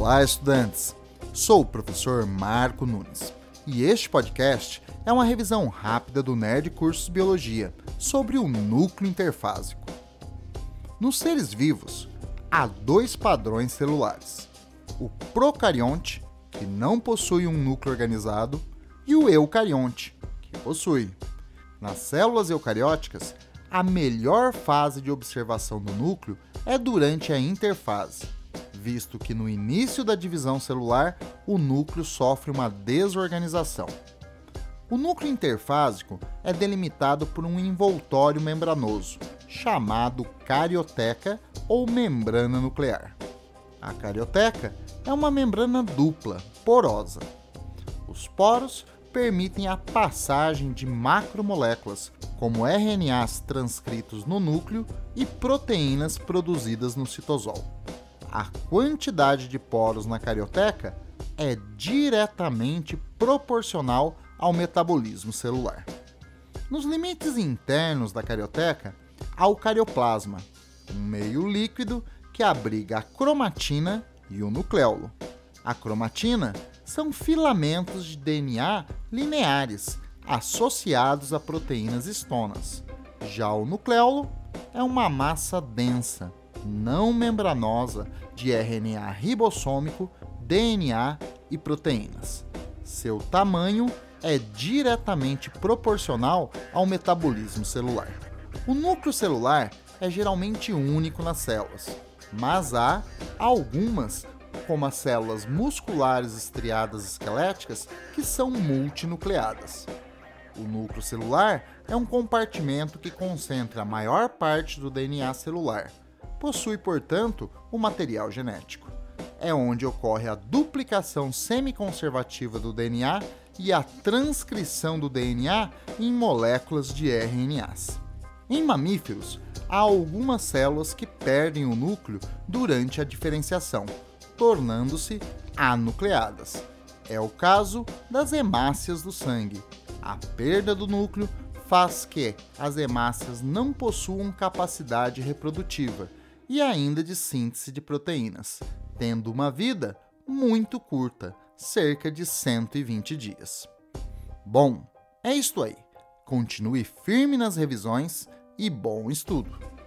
Olá, estudantes! Sou o professor Marco Nunes e este podcast é uma revisão rápida do Nerd Cursos Biologia sobre o núcleo interfásico. Nos seres vivos, há dois padrões celulares: o procarionte, que não possui um núcleo organizado, e o eucarionte, que possui. Nas células eucarióticas, a melhor fase de observação do núcleo é durante a interfase visto que no início da divisão celular o núcleo sofre uma desorganização. O núcleo interfásico é delimitado por um envoltório membranoso, chamado carioteca ou membrana nuclear. A carioteca é uma membrana dupla, porosa. Os poros permitem a passagem de macromoléculas, como RNAs transcritos no núcleo e proteínas produzidas no citosol a quantidade de poros na carioteca é diretamente proporcional ao metabolismo celular. Nos limites internos da carioteca há o carioplasma, um meio líquido que abriga a cromatina e o nucleolo. A cromatina são filamentos de DNA lineares associados a proteínas estonas. Já o nucleolo é uma massa densa, não membranosa de RNA ribossômico, DNA e proteínas. Seu tamanho é diretamente proporcional ao metabolismo celular. O núcleo celular é geralmente único nas células, mas há algumas, como as células musculares estriadas esqueléticas, que são multinucleadas. O núcleo celular é um compartimento que concentra a maior parte do DNA celular, possui, portanto, o material genético. É onde ocorre a duplicação semiconservativa do DNA e a transcrição do DNA em moléculas de RNAs. Em mamíferos, há algumas células que perdem o núcleo durante a diferenciação, tornando-se anucleadas. É o caso das hemácias do sangue. A perda do núcleo faz que as hemácias não possuam capacidade reprodutiva e ainda de síntese de proteínas, tendo uma vida muito curta, cerca de 120 dias. Bom, é isto aí. Continue firme nas revisões e bom estudo!